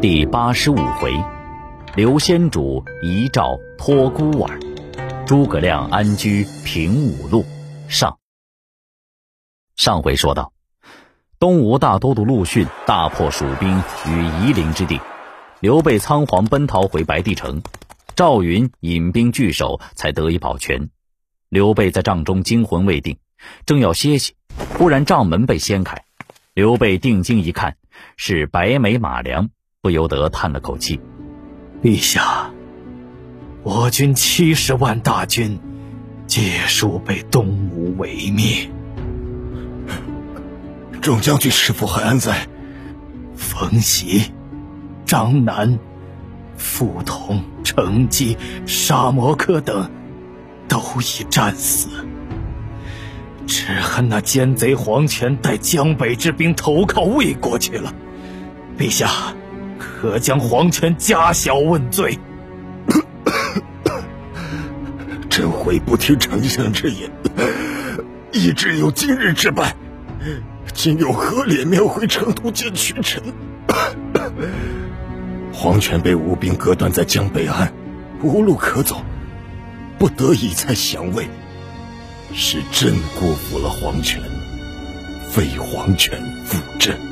第八十五回，刘先主遗诏托孤儿，诸葛亮安居平武路。上上回说到，东吴大都督陆逊大破蜀兵于夷陵之地，刘备仓皇奔逃回白帝城，赵云引兵据守，才得以保全。刘备在帐中惊魂未定，正要歇息，忽然帐门被掀开，刘备定睛一看，是白眉马良，不由得叹了口气：“陛下，我军七十万大军，皆数被东吴围灭。众将军是否还安在？冯袭、张南、傅彤、程基、沙摩柯等。”都已战死，只恨那奸贼黄权带江北之兵投靠魏国去了。陛下，可将黄权加小问罪。朕悔不听丞相之言，一直有今日之败。今有何脸面回成都见群臣？黄权被吴兵隔断在江北岸，无路可走。不得已才降魏，是朕辜负了皇权，废皇权负朕。